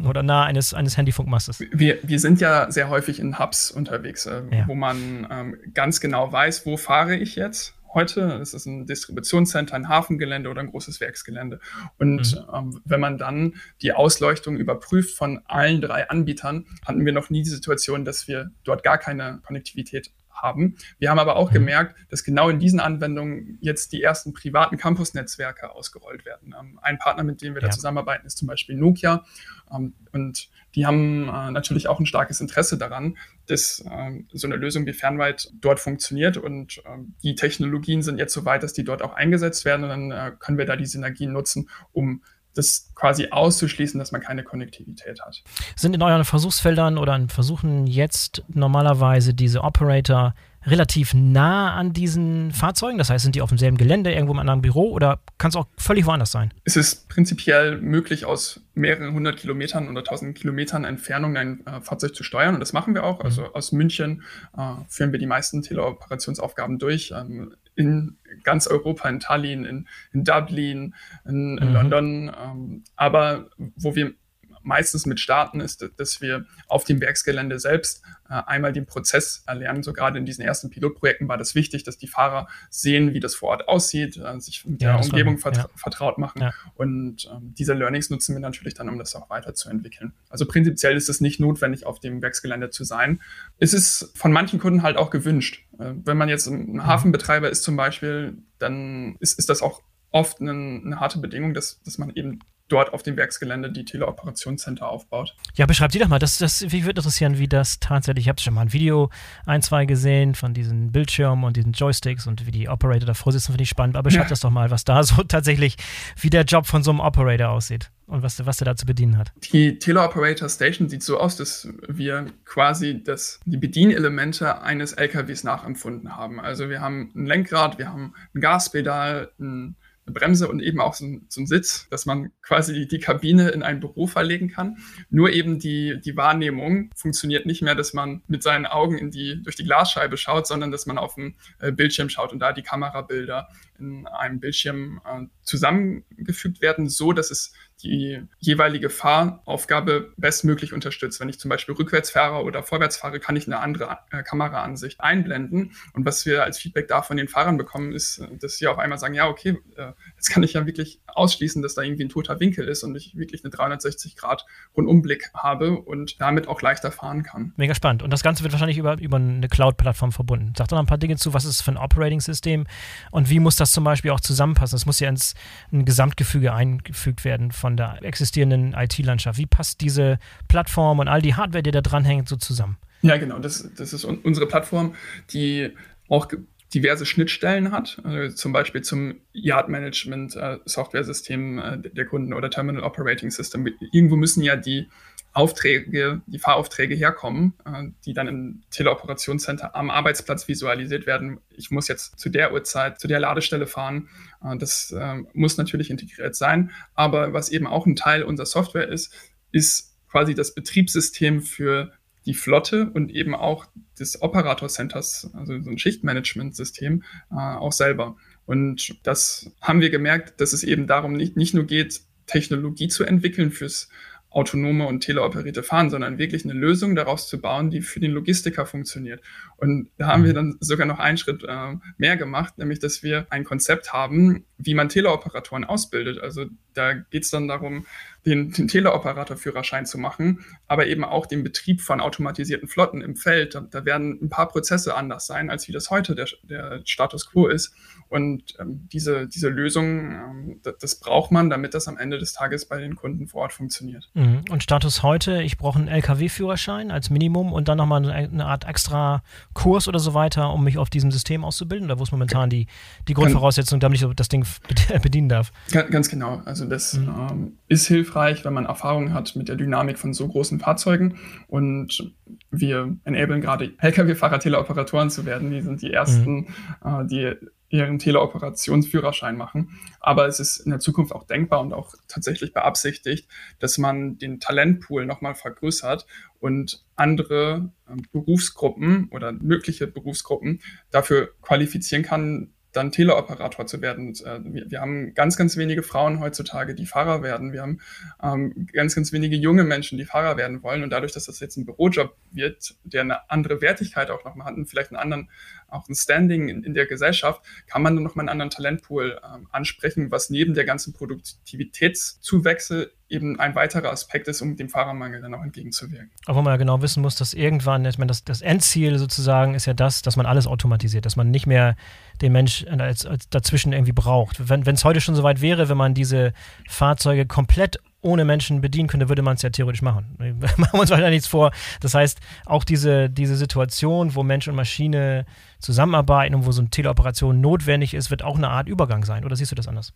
[SPEAKER 1] oder nah eines, eines Handyfunkmastes.
[SPEAKER 2] Wir, wir sind ja sehr häufig in Hubs unterwegs, äh, ja. wo man ähm, ganz genau weiß, wo fahre ich jetzt heute. Ist ein Distributionscenter, ein Hafengelände oder ein großes Werksgelände. Und mhm. ähm, wenn man dann die Ausleuchtung überprüft von allen drei Anbietern, hatten wir noch nie die Situation, dass wir dort gar keine Konnektivität haben. Wir haben aber auch mhm. gemerkt, dass genau in diesen Anwendungen jetzt die ersten privaten Campus-Netzwerke ausgerollt werden. Ähm, ein Partner, mit dem wir ja. da zusammenarbeiten, ist zum Beispiel Nokia. Ähm, und die haben äh, natürlich auch ein starkes Interesse daran, dass äh, so eine Lösung wie Fernweit dort funktioniert. Und die Technologien sind jetzt so weit, dass die dort auch eingesetzt werden. Und dann äh, können wir da die Synergien nutzen, um das quasi auszuschließen, dass man keine Konnektivität hat.
[SPEAKER 1] Sind in euren Versuchsfeldern oder in Versuchen jetzt normalerweise diese Operator relativ nah an diesen Fahrzeugen? Das heißt, sind die auf demselben Gelände, irgendwo im anderen Büro oder kann es auch völlig woanders sein?
[SPEAKER 2] Es ist prinzipiell möglich, aus mehreren hundert Kilometern oder tausend Kilometern Entfernung ein äh, Fahrzeug zu steuern und das machen wir auch. Mhm. Also aus München äh, führen wir die meisten Teleoperationsaufgaben durch. Ähm, in ganz Europa, in Tallinn, in, in Dublin, in, in mhm. London. Ähm, aber wo wir meistens mit starten, ist, dass wir auf dem Werksgelände selbst äh, einmal den Prozess erlernen. So gerade in diesen ersten Pilotprojekten war das wichtig, dass die Fahrer sehen, wie das vor Ort aussieht, äh, sich mit ja, der Umgebung vert ja. vertraut machen. Ja. Und ähm, diese Learnings nutzen wir natürlich dann, um das auch weiterzuentwickeln. Also prinzipiell ist es nicht notwendig, auf dem Werksgelände zu sein. Es ist von manchen Kunden halt auch gewünscht. Äh, wenn man jetzt ein mhm. Hafenbetreiber ist zum Beispiel, dann ist, ist das auch oft eine, eine, harte Bedingung, dass, dass man eben dort auf dem Werksgelände die Teleoperationscenter aufbaut.
[SPEAKER 1] Ja, beschreibt die doch mal. Das, das, mich würde interessieren, wie das tatsächlich. Ich habe schon mal ein Video, ein, zwei gesehen von diesen Bildschirmen und diesen Joysticks und wie die Operator davor sitzen, finde ich spannend. Aber beschreibt ja. das doch mal, was da so tatsächlich, wie der Job von so einem Operator aussieht und was, was er da zu bedienen hat.
[SPEAKER 2] Die Teleoperator Station sieht so aus, dass wir quasi das, die Bedienelemente eines LKWs nachempfunden haben. Also wir haben ein Lenkrad, wir haben ein Gaspedal, ein Bremse und eben auch so ein, so Sitz, dass man quasi die, die, Kabine in ein Büro verlegen kann. Nur eben die, die Wahrnehmung funktioniert nicht mehr, dass man mit seinen Augen in die, durch die Glasscheibe schaut, sondern dass man auf dem äh, Bildschirm schaut und da die Kamerabilder in einem Bildschirm äh, zusammengefügt werden, so dass es die jeweilige Fahraufgabe bestmöglich unterstützt. Wenn ich zum Beispiel rückwärts fahre oder vorwärts fahre, kann ich eine andere äh, Kameraansicht einblenden. Und was wir als Feedback da von den Fahrern bekommen, ist, dass sie auf einmal sagen, ja, okay, äh, jetzt kann ich ja wirklich ausschließen, dass da irgendwie ein toter Winkel ist und ich wirklich eine 360 Grad Rundumblick habe und damit auch leichter fahren kann.
[SPEAKER 1] Mega spannend. Und das Ganze wird wahrscheinlich über, über eine Cloud-Plattform verbunden. Sag doch noch ein paar Dinge zu, was ist für ein Operating-System und wie muss das zum Beispiel auch zusammenpassen? Es muss ja ins ein Gesamtgefüge eingefügt werden von der existierenden IT-Landschaft. Wie passt diese Plattform und all die Hardware, die da dranhängt, so zusammen?
[SPEAKER 2] Ja, genau. Das, das ist unsere Plattform, die auch diverse Schnittstellen hat, also zum Beispiel zum Yard-Management-Software-System äh, äh, der Kunden oder Terminal Operating System. Irgendwo müssen ja die Aufträge, die Fahraufträge herkommen, äh, die dann im Teleoperationscenter am Arbeitsplatz visualisiert werden. Ich muss jetzt zu der Uhrzeit, zu der Ladestelle fahren. Äh, das äh, muss natürlich integriert sein. Aber was eben auch ein Teil unserer Software ist, ist quasi das Betriebssystem für die Flotte und eben auch des Operator-Centers, also so ein Schichtmanagement-System, auch selber. Und das haben wir gemerkt, dass es eben darum nicht, nicht nur geht, Technologie zu entwickeln fürs autonome und teleoperierte Fahren, sondern wirklich eine Lösung daraus zu bauen, die für den Logistiker funktioniert. Und da haben wir mhm. dann sogar noch einen Schritt äh, mehr gemacht, nämlich dass wir ein Konzept haben, wie man Teleoperatoren ausbildet. Also da geht es dann darum, den, den Teleoperatorführerschein zu machen, aber eben auch den Betrieb von automatisierten Flotten im Feld. Da, da werden ein paar Prozesse anders sein, als wie das heute der, der Status quo ist. Und ähm, diese, diese Lösung, ähm, das, das, braucht man, damit das am Ende des Tages bei den Kunden vor Ort funktioniert.
[SPEAKER 1] Mhm. Und Status heute, ich brauche einen LKW-Führerschein als Minimum und dann nochmal eine Art extra Kurs oder so weiter, um mich auf diesem System auszubilden? Oder wo ist momentan die, die Grundvoraussetzung, damit ich das Ding bedienen darf?
[SPEAKER 2] Ganz genau. Also das mhm. ähm, ist hilfreich, wenn man Erfahrung hat mit der Dynamik von so großen Fahrzeugen. Und wir enablen gerade Lkw-Fahrer Teleoperatoren zu werden. Die sind die ersten, mhm. äh, die ihren Teleoperationsführerschein machen. Aber es ist in der Zukunft auch denkbar und auch tatsächlich beabsichtigt, dass man den Talentpool nochmal vergrößert und andere äh, Berufsgruppen oder mögliche Berufsgruppen dafür qualifizieren kann, dann Teleoperator zu werden. Äh, wir, wir, haben ganz, ganz wenige Frauen heutzutage, die Fahrer werden. Wir haben ähm, ganz, ganz wenige junge Menschen, die Fahrer werden wollen. Und dadurch, dass das jetzt ein Bürojob wird, der eine andere Wertigkeit auch nochmal hat und vielleicht einen anderen, auch ein Standing in, in der Gesellschaft, kann man dann nochmal einen anderen Talentpool ähm, ansprechen, was neben der ganzen Produktivitätszuwächse eben ein weiterer Aspekt ist, um dem Fahrermangel dann auch entgegenzuwirken.
[SPEAKER 1] Wenn man ja genau wissen muss, dass irgendwann, ich meine, das, das Endziel sozusagen ist ja das, dass man alles automatisiert, dass man nicht mehr den Mensch als, als dazwischen irgendwie braucht. Wenn es heute schon so weit wäre, wenn man diese Fahrzeuge komplett ohne Menschen bedienen könnte, würde man es ja theoretisch machen. Wir machen uns weiter nichts vor. Das heißt, auch diese, diese Situation, wo Mensch und Maschine zusammenarbeiten und wo so eine Teleoperation notwendig ist, wird auch eine Art Übergang sein. Oder siehst du das anders?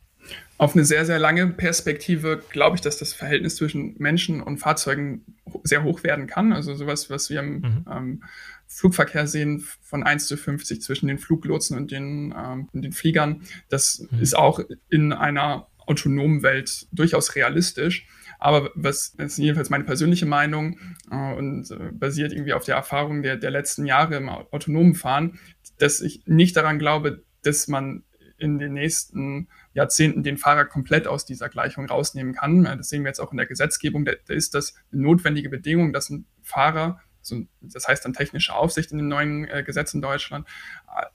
[SPEAKER 2] Auf eine sehr, sehr lange Perspektive glaube ich, dass das Verhältnis zwischen Menschen und Fahrzeugen sehr hoch werden kann. Also sowas, was wir im mhm. ähm, Flugverkehr sehen von 1 zu 50 zwischen den Fluglotsen und den, ähm, den Fliegern. Das mhm. ist auch in einer autonomen Welt durchaus realistisch. Aber was ist jedenfalls meine persönliche Meinung äh, und äh, basiert irgendwie auf der Erfahrung der, der letzten Jahre im autonomen Fahren, dass ich nicht daran glaube, dass man in den nächsten Jahrzehnten den Fahrer komplett aus dieser Gleichung rausnehmen kann. Das sehen wir jetzt auch in der Gesetzgebung. Da, da ist das eine notwendige Bedingung, dass ein Fahrer so, das heißt dann technische Aufsicht in den neuen äh, Gesetzen in Deutschland,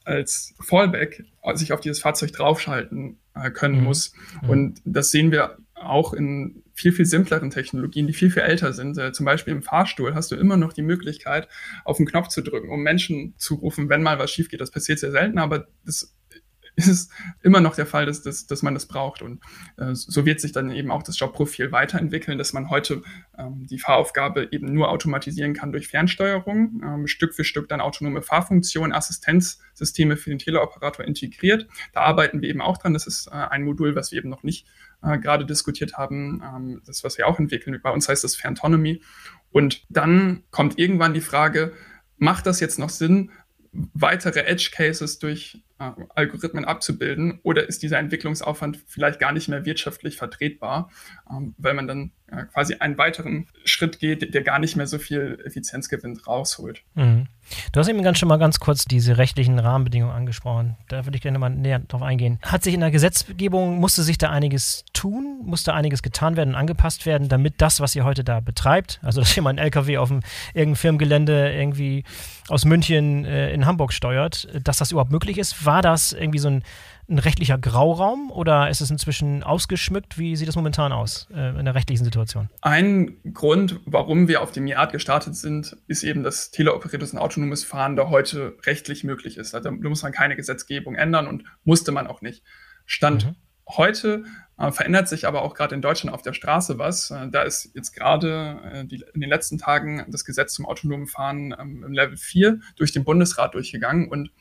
[SPEAKER 2] als Fallback sich auf dieses Fahrzeug draufschalten äh, können mhm. muss. Mhm. Und das sehen wir auch in viel, viel simpleren Technologien, die viel, viel älter sind. Äh, zum Beispiel im Fahrstuhl hast du immer noch die Möglichkeit, auf den Knopf zu drücken, um Menschen zu rufen, wenn mal was schief geht. Das passiert sehr selten, aber das ist es immer noch der Fall, dass, dass, dass man das braucht. Und äh, so wird sich dann eben auch das Jobprofil weiterentwickeln, dass man heute ähm, die Fahraufgabe eben nur automatisieren kann durch Fernsteuerung, ähm, Stück für Stück dann autonome Fahrfunktionen, Assistenzsysteme für den Teleoperator integriert. Da arbeiten wir eben auch dran. Das ist äh, ein Modul, was wir eben noch nicht äh, gerade diskutiert haben, ähm, das, was wir auch entwickeln. Bei uns heißt das Ferntonomy. Und dann kommt irgendwann die Frage, macht das jetzt noch Sinn, weitere Edge Cases durch Algorithmen abzubilden? Oder ist dieser Entwicklungsaufwand vielleicht gar nicht mehr wirtschaftlich vertretbar, ähm, weil man dann äh, quasi einen weiteren Schritt geht, der gar nicht mehr so viel Effizienzgewinn rausholt. Mhm.
[SPEAKER 1] Du hast eben ganz schon mal ganz kurz diese rechtlichen Rahmenbedingungen angesprochen. Da würde ich gerne mal näher drauf eingehen. Hat sich in der Gesetzgebung, musste sich da einiges tun, musste einiges getan werden und angepasst werden, damit das, was ihr heute da betreibt, also dass jemand einen LKW auf irgendeinem Firmengelände irgendwie aus München äh, in Hamburg steuert, dass das überhaupt möglich ist? War das irgendwie so ein ein rechtlicher Grauraum oder ist es inzwischen ausgeschmückt? Wie sieht es momentan aus äh, in der rechtlichen Situation?
[SPEAKER 2] Ein Grund, warum wir auf dem Yard gestartet sind, ist eben, dass teleoperiertes und autonomes Fahren da heute rechtlich möglich ist. Also, da muss man keine Gesetzgebung ändern und musste man auch nicht. Stand mhm. heute äh, verändert sich aber auch gerade in Deutschland auf der Straße was. Äh, da ist jetzt gerade äh, in den letzten Tagen das Gesetz zum autonomen Fahren ähm, im Level 4 durch den Bundesrat durchgegangen und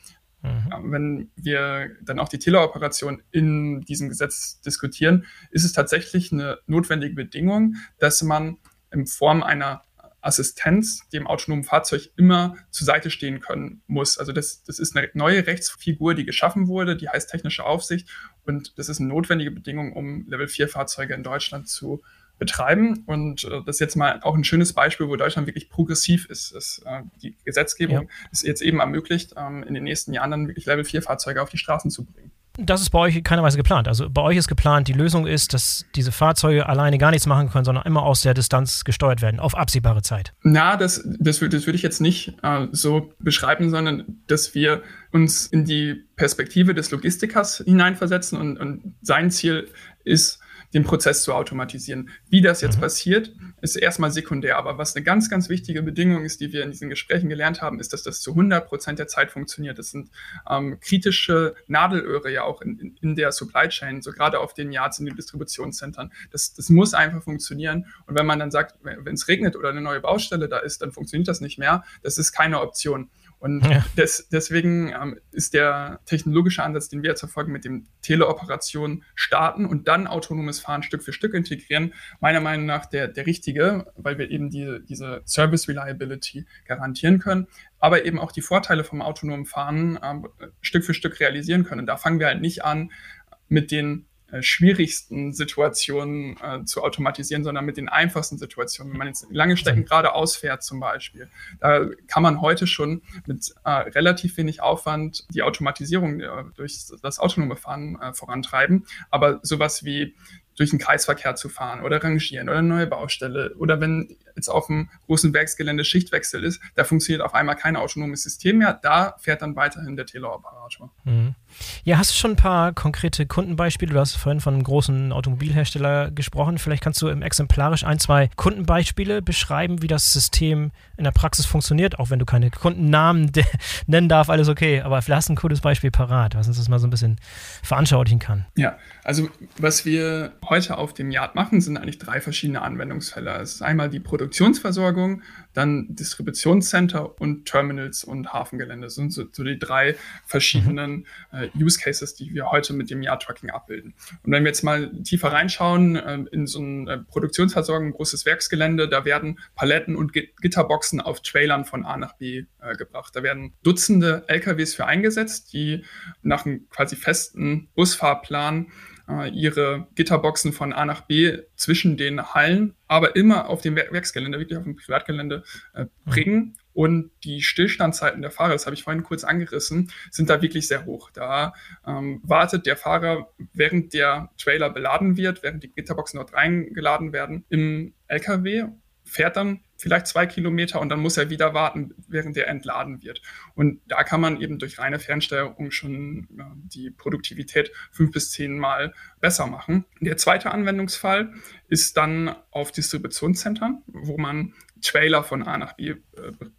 [SPEAKER 2] Mhm. Wenn wir dann auch die Teleoperation in diesem Gesetz diskutieren, ist es tatsächlich eine notwendige Bedingung, dass man in Form einer Assistenz dem autonomen Fahrzeug immer zur Seite stehen können muss. Also das, das ist eine neue Rechtsfigur, die geschaffen wurde, die heißt technische Aufsicht und das ist eine notwendige Bedingung, um Level 4 Fahrzeuge in Deutschland zu betreiben. Und äh, das ist jetzt mal auch ein schönes Beispiel, wo Deutschland wirklich progressiv ist. Das, äh, die Gesetzgebung ja. ist jetzt eben ermöglicht, ähm, in den nächsten Jahren dann wirklich Level 4 Fahrzeuge auf die Straßen zu bringen.
[SPEAKER 1] Das ist bei euch keiner Weise geplant. Also bei euch ist geplant, die Lösung ist, dass diese Fahrzeuge alleine gar nichts machen können, sondern immer aus der Distanz gesteuert werden, auf absehbare Zeit.
[SPEAKER 2] Na, das, das, das würde ich jetzt nicht äh, so beschreiben, sondern dass wir uns in die Perspektive des Logistikers hineinversetzen und, und sein Ziel ist, den Prozess zu automatisieren. Wie das jetzt mhm. passiert, ist erstmal sekundär. Aber was eine ganz, ganz wichtige Bedingung ist, die wir in diesen Gesprächen gelernt haben, ist, dass das zu 100 Prozent der Zeit funktioniert. Das sind ähm, kritische Nadelöhre ja auch in, in, in, der Supply Chain, so gerade auf den Yards, in den Distributionszentren. Das, das muss einfach funktionieren. Und wenn man dann sagt, wenn es regnet oder eine neue Baustelle da ist, dann funktioniert das nicht mehr. Das ist keine Option. Und ja. des, deswegen ähm, ist der technologische Ansatz, den wir jetzt verfolgen, mit dem Teleoperation starten und dann autonomes Fahren Stück für Stück integrieren, meiner Meinung nach der, der richtige, weil wir eben die, diese Service Reliability garantieren können, aber eben auch die Vorteile vom autonomen Fahren ähm, Stück für Stück realisieren können. Und da fangen wir halt nicht an mit den schwierigsten Situationen äh, zu automatisieren, sondern mit den einfachsten Situationen. Wenn man jetzt lange Strecken geradeaus fährt zum Beispiel, da kann man heute schon mit äh, relativ wenig Aufwand die Automatisierung äh, durch das autonome Fahren äh, vorantreiben. Aber sowas wie durch den Kreisverkehr zu fahren oder rangieren oder eine neue Baustelle oder wenn jetzt auf dem großen Werksgelände Schichtwechsel ist, da funktioniert auf einmal kein autonomes System mehr, da fährt dann weiterhin der Teleoperator. Mhm.
[SPEAKER 1] Ja, hast du schon ein paar konkrete Kundenbeispiele? Du hast vorhin von einem großen Automobilhersteller gesprochen. Vielleicht kannst du im exemplarisch ein, zwei Kundenbeispiele beschreiben, wie das System in der Praxis funktioniert, auch wenn du keine Kundennamen nennen darfst, alles okay. Aber vielleicht hast du ein cooles Beispiel parat, was uns das mal so ein bisschen veranschaulichen kann.
[SPEAKER 2] Ja, also was wir heute auf dem Yard machen, sind eigentlich drei verschiedene Anwendungsfälle. Es ist einmal die Produktionsversorgung, dann Distributionscenter und Terminals und Hafengelände. Das sind so, so die drei verschiedenen äh, Use Cases, die wir heute mit dem Yard-Tracking abbilden. Und wenn wir jetzt mal tiefer reinschauen, äh, in so eine äh, Produktionsversorgung, ein großes Werksgelände, da werden Paletten und Gitterboxen auf Trailern von A nach B äh, gebracht. Da werden Dutzende LKWs für eingesetzt, die nach einem quasi festen Busfahrplan ihre Gitterboxen von A nach B zwischen den Hallen, aber immer auf dem Werksgelände, wirklich auf dem Privatgelände äh, bringen. Und die Stillstandzeiten der Fahrer, das habe ich vorhin kurz angerissen, sind da wirklich sehr hoch. Da ähm, wartet der Fahrer, während der Trailer beladen wird, während die Gitterboxen dort reingeladen werden, im LKW fährt dann vielleicht zwei Kilometer und dann muss er wieder warten, während er entladen wird. Und da kann man eben durch reine Fernsteuerung schon die Produktivität fünf bis zehn Mal besser machen. Der zweite Anwendungsfall ist dann auf Distributionszentren, wo man Trailer von A nach B äh,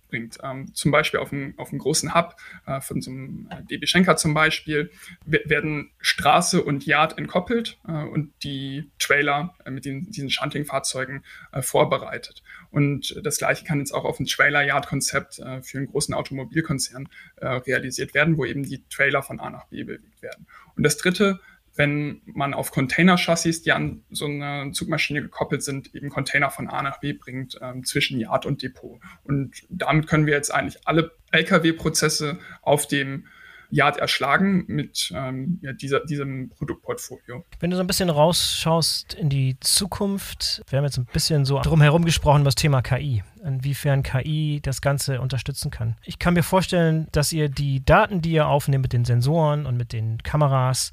[SPEAKER 2] bringt. Ähm, zum Beispiel auf einem, auf großen Hub äh, von so einem äh, DB Schenker zum Beispiel werden Straße und Yard entkoppelt äh, und die Trailer äh, mit den, diesen Shunting-Fahrzeugen äh, vorbereitet. Und das gleiche kann jetzt auch auf ein Trailer-Yard-Konzept für einen großen Automobilkonzern realisiert werden, wo eben die Trailer von A nach B bewegt werden. Und das dritte wenn man auf Container-Chassis, die an so eine Zugmaschine gekoppelt sind, eben Container von A nach B bringt ähm, zwischen Yard und Depot. Und damit können wir jetzt eigentlich alle Lkw-Prozesse auf dem Yard erschlagen mit ähm, ja, dieser, diesem Produktportfolio.
[SPEAKER 1] Wenn du so ein bisschen rausschaust in die Zukunft, wir haben jetzt ein bisschen so drumherum gesprochen über das Thema KI, inwiefern KI das Ganze unterstützen kann. Ich kann mir vorstellen, dass ihr die Daten, die ihr aufnehmt mit den Sensoren und mit den Kameras,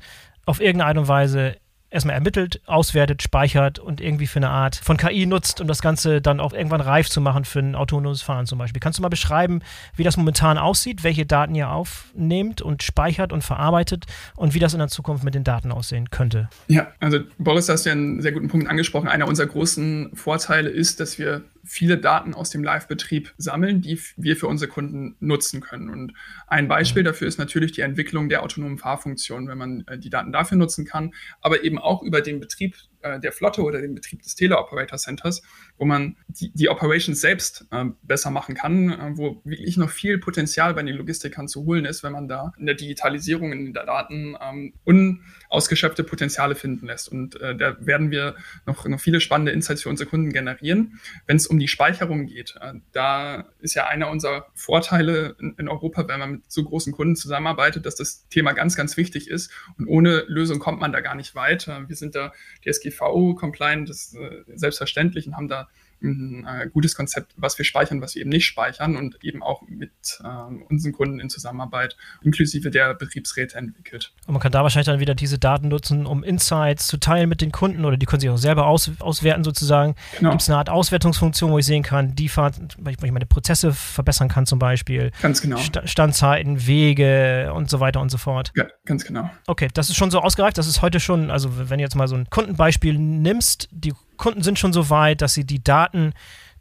[SPEAKER 1] auf irgendeine Art und Weise erstmal ermittelt, auswertet, speichert und irgendwie für eine Art von KI nutzt, um das Ganze dann auch irgendwann reif zu machen für ein autonomes Fahren zum Beispiel. Kannst du mal beschreiben, wie das momentan aussieht, welche Daten ihr aufnehmt und speichert und verarbeitet und wie das in der Zukunft mit den Daten aussehen könnte?
[SPEAKER 2] Ja, also Boris, du hast ja einen sehr guten Punkt angesprochen. Einer unserer großen Vorteile ist, dass wir viele Daten aus dem Live-Betrieb sammeln, die wir für unsere Kunden nutzen können. Und ein Beispiel dafür ist natürlich die Entwicklung der autonomen Fahrfunktion, wenn man äh, die Daten dafür nutzen kann, aber eben auch über den Betrieb äh, der Flotte oder den Betrieb des Teleoperator Centers, wo man die, die Operations selbst äh, besser machen kann, äh, wo wirklich noch viel Potenzial bei den Logistikern zu holen ist, wenn man da in der Digitalisierung, in der Daten ähm, unausgeschöpfte Potenziale finden lässt. Und äh, da werden wir noch, noch viele spannende Insights für unsere Kunden generieren. Wenn es um die Speicherung geht, äh, da ist ja einer unserer Vorteile in, in Europa, wenn man mit so großen Kunden zusammenarbeitet, dass das Thema ganz, ganz wichtig ist. Und ohne Lösung kommt man da gar nicht weit. Äh, wir sind da DSG DSGVO-compliant, das ist äh, selbstverständlich und haben da ein äh, gutes Konzept, was wir speichern, was wir eben nicht speichern und eben auch mit ähm, unseren Kunden in Zusammenarbeit inklusive der Betriebsräte entwickelt.
[SPEAKER 1] Und man kann da wahrscheinlich dann wieder diese Daten nutzen, um Insights zu teilen mit den Kunden oder die können sich auch selber aus, auswerten sozusagen. Genau. Gibt es eine Art Auswertungsfunktion, wo ich sehen kann, die Fahrt, wo ich meine Prozesse verbessern kann zum Beispiel.
[SPEAKER 2] Ganz genau.
[SPEAKER 1] St Standzeiten, Wege und so weiter und so fort.
[SPEAKER 2] Ja, ganz genau.
[SPEAKER 1] Okay, das ist schon so ausgereift. Das ist heute schon, also wenn du jetzt mal so ein Kundenbeispiel nimmst, die Kunden sind schon so weit, dass sie die Daten,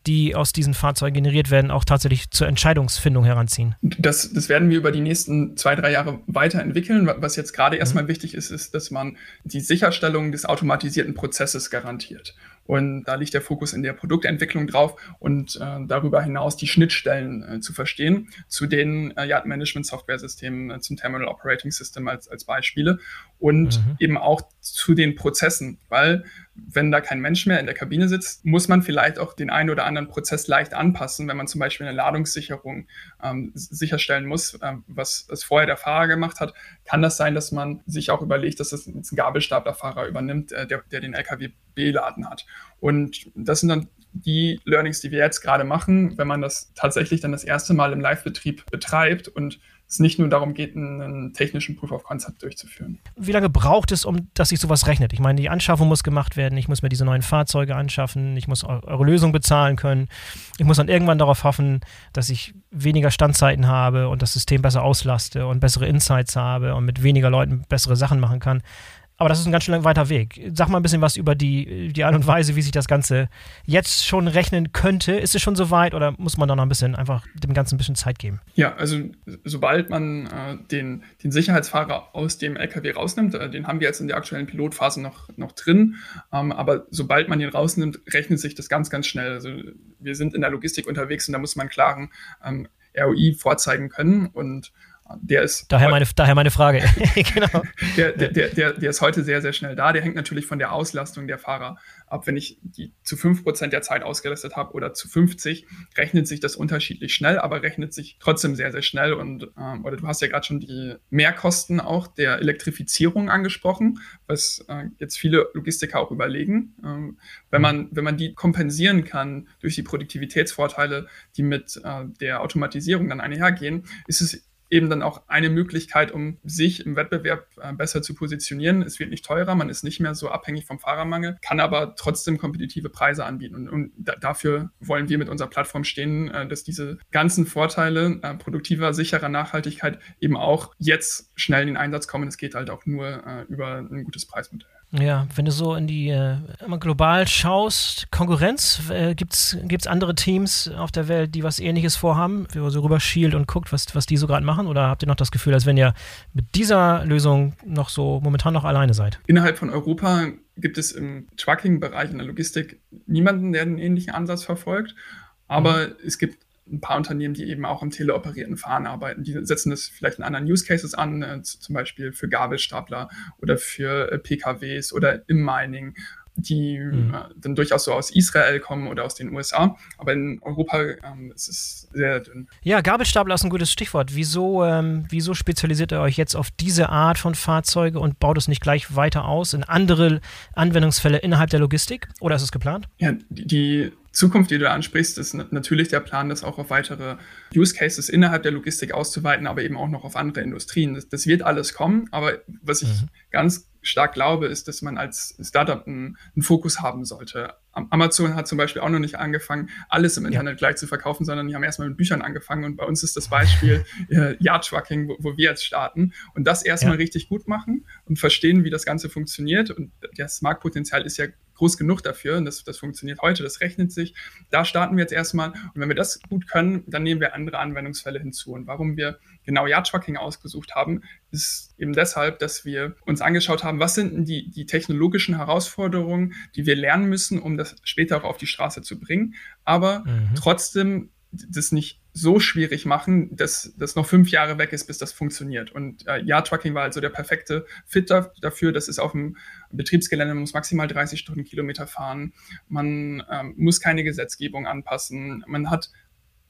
[SPEAKER 1] die aus diesen Fahrzeugen generiert werden, auch tatsächlich zur Entscheidungsfindung heranziehen.
[SPEAKER 2] Das, das werden wir über die nächsten zwei, drei Jahre weiterentwickeln. Was jetzt gerade mhm. erstmal wichtig ist, ist, dass man die Sicherstellung des automatisierten Prozesses garantiert. Und da liegt der Fokus in der Produktentwicklung drauf und äh, darüber hinaus die Schnittstellen äh, zu verstehen zu den äh, Yard Management Software Systemen, äh, zum Terminal Operating System als, als Beispiele und mhm. eben auch zu den Prozessen, weil wenn da kein Mensch mehr in der Kabine sitzt, muss man vielleicht auch den einen oder anderen Prozess leicht anpassen, wenn man zum Beispiel eine Ladungssicherung ähm, sicherstellen muss, äh, was, was vorher der Fahrer gemacht hat, kann das sein, dass man sich auch überlegt, dass das ein Gabelstaplerfahrer übernimmt, äh, der, der den LKW beladen hat. Und das sind dann die Learnings, die wir jetzt gerade machen, wenn man das tatsächlich dann das erste Mal im Live-Betrieb betreibt und es nicht nur darum geht, einen technischen Proof of Concept durchzuführen.
[SPEAKER 1] Wie lange braucht es, um dass sich sowas rechnet? Ich meine, die Anschaffung muss gemacht werden, ich muss mir diese neuen Fahrzeuge anschaffen, ich muss eure Lösung bezahlen können, ich muss dann irgendwann darauf hoffen, dass ich weniger Standzeiten habe und das System besser auslaste und bessere Insights habe und mit weniger Leuten bessere Sachen machen kann. Aber das ist ein ganz schön weiter Weg. Sag mal ein bisschen was über die, die Art und Weise, wie sich das Ganze jetzt schon rechnen könnte. Ist es schon so weit oder muss man da noch ein bisschen einfach dem Ganzen ein bisschen Zeit geben?
[SPEAKER 2] Ja, also sobald man äh, den, den Sicherheitsfahrer aus dem LKW rausnimmt, äh, den haben wir jetzt in der aktuellen Pilotphase noch, noch drin, ähm, aber sobald man ihn rausnimmt, rechnet sich das ganz, ganz schnell. Also wir sind in der Logistik unterwegs und da muss man klaren ähm, ROI vorzeigen können und der ist.
[SPEAKER 1] Daher meine, daher meine Frage.
[SPEAKER 2] genau. Der, der, der, der ist heute sehr, sehr schnell da. Der hängt natürlich von der Auslastung der Fahrer ab. Wenn ich die zu 5% der Zeit ausgelastet habe oder zu 50, rechnet sich das unterschiedlich schnell, aber rechnet sich trotzdem sehr, sehr schnell. Und ähm, oder du hast ja gerade schon die Mehrkosten auch der Elektrifizierung angesprochen, was äh, jetzt viele Logistiker auch überlegen. Ähm, wenn, man, wenn man die kompensieren kann durch die Produktivitätsvorteile, die mit äh, der Automatisierung dann einhergehen, ist es eben dann auch eine Möglichkeit, um sich im Wettbewerb äh, besser zu positionieren. Es wird nicht teurer, man ist nicht mehr so abhängig vom Fahrermangel, kann aber trotzdem kompetitive Preise anbieten. Und, und da, dafür wollen wir mit unserer Plattform stehen, äh, dass diese ganzen Vorteile äh, produktiver, sicherer Nachhaltigkeit eben auch jetzt schnell in den Einsatz kommen. Es geht halt auch nur über ein gutes Preismodell.
[SPEAKER 1] Ja, wenn du so in die äh, global schaust, Konkurrenz, äh, gibt es andere Teams auf der Welt, die was ähnliches vorhaben, wo so rüber schielt und guckt, was, was die so gerade machen? Oder habt ihr noch das Gefühl, als wenn ihr mit dieser Lösung noch so momentan noch alleine seid?
[SPEAKER 2] Innerhalb von Europa gibt es im Trucking-Bereich in der Logistik niemanden, der einen ähnlichen Ansatz verfolgt. Aber mhm. es gibt ein paar Unternehmen, die eben auch im teleoperierten Fahren arbeiten. Die setzen das vielleicht in anderen Use Cases an, äh, zum Beispiel für Gabelstapler oder für äh, PKWs oder im Mining die mhm. äh, dann durchaus so aus Israel kommen oder aus den USA. Aber in Europa ähm, ist es sehr dünn.
[SPEAKER 1] Ja, Gabelstapler ist ein gutes Stichwort. Wieso, ähm, wieso spezialisiert ihr euch jetzt auf diese Art von Fahrzeuge und baut es nicht gleich weiter aus in andere Anwendungsfälle innerhalb der Logistik? Oder ist es geplant?
[SPEAKER 2] Ja, die, die Zukunft, die du ansprichst, ist natürlich der Plan, das auch auf weitere Use Cases innerhalb der Logistik auszuweiten, aber eben auch noch auf andere Industrien. Das, das wird alles kommen, aber was ich mhm. ganz stark glaube, ist, dass man als Startup einen, einen, Fokus haben sollte. Amazon hat zum Beispiel auch noch nicht angefangen, alles im Internet ja. gleich zu verkaufen, sondern die haben erstmal mit Büchern angefangen und bei uns ist das Beispiel äh, Yard Trucking, wo, wo, wir jetzt starten und das erstmal ja. richtig gut machen und verstehen, wie das Ganze funktioniert und das Marktpotenzial ist ja groß genug dafür und das, das funktioniert heute, das rechnet sich. Da starten wir jetzt erstmal und wenn wir das gut können, dann nehmen wir andere Anwendungsfälle hinzu. Und warum wir genau Yard-Trucking ausgesucht haben, ist eben deshalb, dass wir uns angeschaut haben, was sind denn die, die technologischen Herausforderungen, die wir lernen müssen, um das später auch auf die Straße zu bringen, aber mhm. trotzdem das nicht so schwierig machen, dass das noch fünf Jahre weg ist, bis das funktioniert. Und äh, ja, Trucking war also der perfekte Fit dafür. Das ist auf dem Betriebsgelände, man muss maximal 30 Stundenkilometer fahren. Man ähm, muss keine Gesetzgebung anpassen. Man hat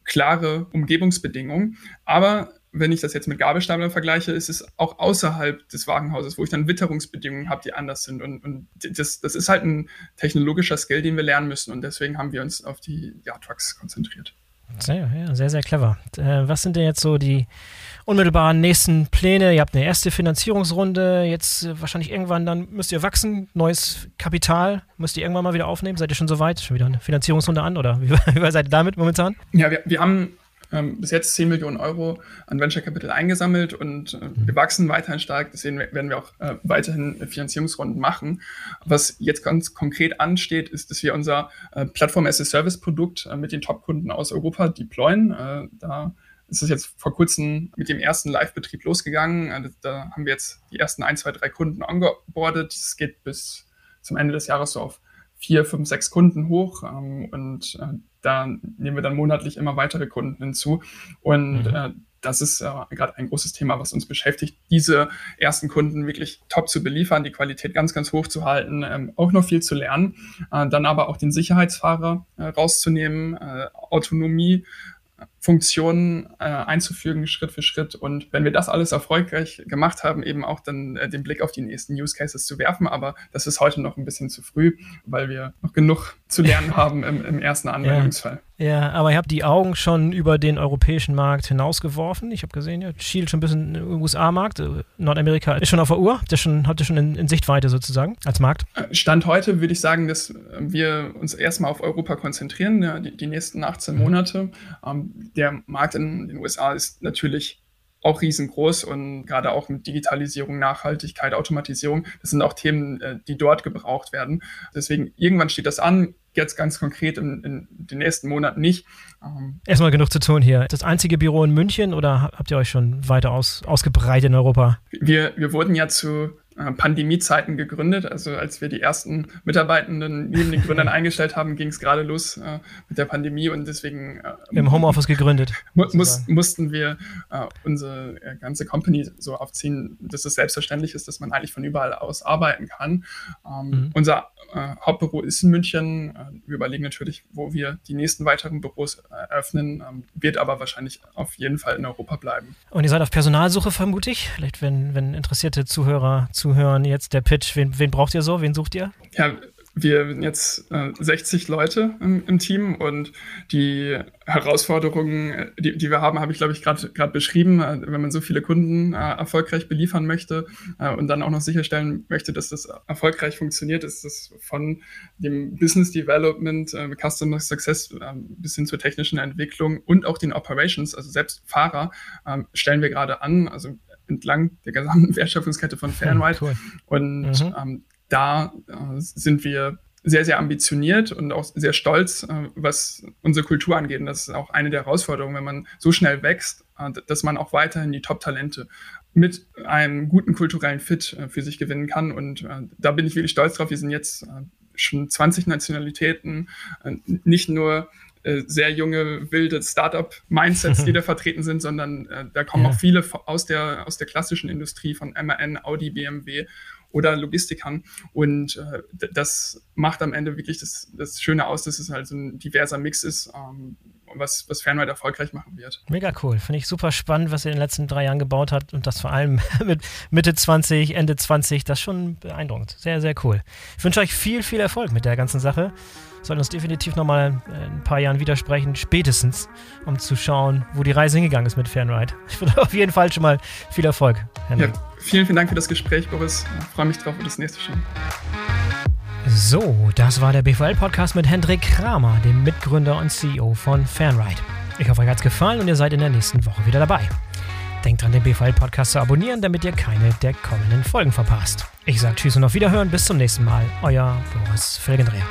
[SPEAKER 2] klare Umgebungsbedingungen. Aber wenn ich das jetzt mit Gabelstapler vergleiche, ist es auch außerhalb des Wagenhauses, wo ich dann Witterungsbedingungen habe, die anders sind. Und, und das, das ist halt ein technologischer Skill, den wir lernen müssen. Und deswegen haben wir uns auf die ja, Trucks konzentriert.
[SPEAKER 1] Sehr, ja, sehr, sehr clever. Äh, was sind denn jetzt so die unmittelbaren nächsten Pläne? Ihr habt eine erste Finanzierungsrunde, jetzt äh, wahrscheinlich irgendwann, dann müsst ihr wachsen, neues Kapital, müsst ihr irgendwann mal wieder aufnehmen. Seid ihr schon so weit? Schon wieder eine Finanzierungsrunde an oder wie, wie seid ihr damit momentan?
[SPEAKER 2] Ja, wir, wir haben ähm, bis jetzt 10 Millionen Euro an Venture Capital eingesammelt und äh, mhm. wir wachsen weiterhin stark. Deswegen werden wir auch äh, weiterhin Finanzierungsrunden machen. Was jetzt ganz konkret ansteht, ist, dass wir unser äh, Plattform as a Service Produkt äh, mit den Top-Kunden aus Europa deployen. Äh, da ist es jetzt vor kurzem mit dem ersten Live-Betrieb losgegangen. Äh, da haben wir jetzt die ersten ein, zwei, drei Kunden ongeboardet. Es geht bis zum Ende des Jahres so auf vier, fünf, sechs Kunden hoch ähm, und äh, da nehmen wir dann monatlich immer weitere Kunden hinzu und mhm. äh, das ist äh, gerade ein großes Thema, was uns beschäftigt, diese ersten Kunden wirklich top zu beliefern, die Qualität ganz, ganz hoch zu halten, ähm, auch noch viel zu lernen, äh, dann aber auch den Sicherheitsfahrer äh, rauszunehmen, äh, Autonomie Funktionen äh, einzufügen, Schritt für Schritt. Und wenn wir das alles erfolgreich gemacht haben, eben auch dann äh, den Blick auf die nächsten Use Cases zu werfen. Aber das ist heute noch ein bisschen zu früh, weil wir noch genug zu lernen haben im, im ersten Anwendungsfall.
[SPEAKER 1] Ja. ja. aber ihr habt die Augen schon über den europäischen Markt hinausgeworfen. Ich habe gesehen, ihr schielt schon ein bisschen im USA-Markt. Nordamerika ist schon auf der Uhr. Habt ihr schon, habt ihr schon in, in Sichtweite sozusagen als Markt?
[SPEAKER 2] Stand heute würde ich sagen, dass wir uns erstmal auf Europa konzentrieren, ja, die, die, nächsten 18 mhm. Monate. Ähm, der Markt in den USA ist natürlich auch riesengroß und gerade auch mit Digitalisierung, Nachhaltigkeit, Automatisierung, das sind auch Themen, äh, die dort gebraucht werden. Deswegen, irgendwann steht das an, jetzt ganz konkret in, in den nächsten Monaten nicht.
[SPEAKER 1] Ähm, Erstmal genug zu tun hier. Das einzige Büro in München oder habt ihr euch schon weiter aus, ausgebreitet in Europa?
[SPEAKER 2] Wir, wir wurden ja zu Pandemiezeiten gegründet. Also als wir die ersten Mitarbeitenden neben den Gründern eingestellt haben, ging es gerade los äh, mit der Pandemie und deswegen
[SPEAKER 1] äh, im Homeoffice gegründet.
[SPEAKER 2] Mu muss, mussten wir äh, unsere äh, ganze Company so aufziehen, dass es selbstverständlich ist, dass man eigentlich von überall aus arbeiten kann. Ähm, mhm. Unser äh, Hauptbüro ist in München. wir überlegen natürlich, wo wir die nächsten weiteren Büros eröffnen, ähm, wird aber wahrscheinlich auf jeden Fall in Europa bleiben.
[SPEAKER 1] Und ihr seid auf Personalsuche, vermute ich. Vielleicht, wenn, wenn interessierte Zuhörer zu zuhören, jetzt der Pitch. Wen, wen braucht ihr so? Wen sucht ihr?
[SPEAKER 2] Ja, wir sind jetzt äh, 60 Leute im, im, Team und die Herausforderungen, die, die wir haben, habe ich, glaube ich, gerade beschrieben. Äh, wenn man so viele Kunden äh, erfolgreich beliefern möchte äh, und dann auch noch sicherstellen möchte, dass das erfolgreich funktioniert, ist das von dem Business Development, äh, Customer Success äh, bis hin zur technischen Entwicklung und auch den Operations, also selbst Fahrer, stellen wir gerade an. Also entlang der gesamten Wertschöpfungskette von Fanride. Cool. Und mhm. ähm, da äh, sind wir sehr, sehr ambitioniert und auch sehr stolz, äh, was unsere Kultur angeht. Und das ist auch eine der Herausforderungen, wenn man so schnell wächst, äh, dass man auch weiterhin die Top-Talente mit einem guten kulturellen Fit äh, für sich gewinnen kann. Und äh, da bin ich wirklich stolz drauf. Wir sind jetzt schon 20 Nationalitäten, nicht nur sehr junge, wilde Startup-Mindsets, die da vertreten sind, sondern äh, da kommen ja. auch viele aus der, aus der klassischen Industrie von MAN, Audi, BMW oder Logistikern. Und äh, das macht am Ende wirklich das, das Schöne aus, dass es halt so ein diverser Mix ist, ähm, was, was Fernride erfolgreich machen wird.
[SPEAKER 1] Mega cool. Finde ich super spannend, was ihr in den letzten drei Jahren gebaut habt und das vor allem mit Mitte 20, Ende 20. Das ist schon beeindruckend. Sehr, sehr cool. Ich wünsche euch viel, viel Erfolg mit der ganzen Sache sollten uns definitiv nochmal in ein paar Jahren widersprechen, spätestens, um zu schauen, wo die Reise hingegangen ist mit Fanride. Ich wünsche auf jeden Fall schon mal viel Erfolg.
[SPEAKER 2] Ja, vielen, vielen Dank für das Gespräch, Boris. Ich freue mich drauf auf das nächste schon.
[SPEAKER 1] So, das war der BVL-Podcast mit Hendrik Kramer, dem Mitgründer und CEO von Fanride. Ich hoffe, euch hat es gefallen und ihr seid in der nächsten Woche wieder dabei. Denkt dran, den BVL-Podcast zu abonnieren, damit ihr keine der kommenden Folgen verpasst. Ich sage Tschüss und auf Wiederhören. Bis zum nächsten Mal. Euer Boris Felgendreher.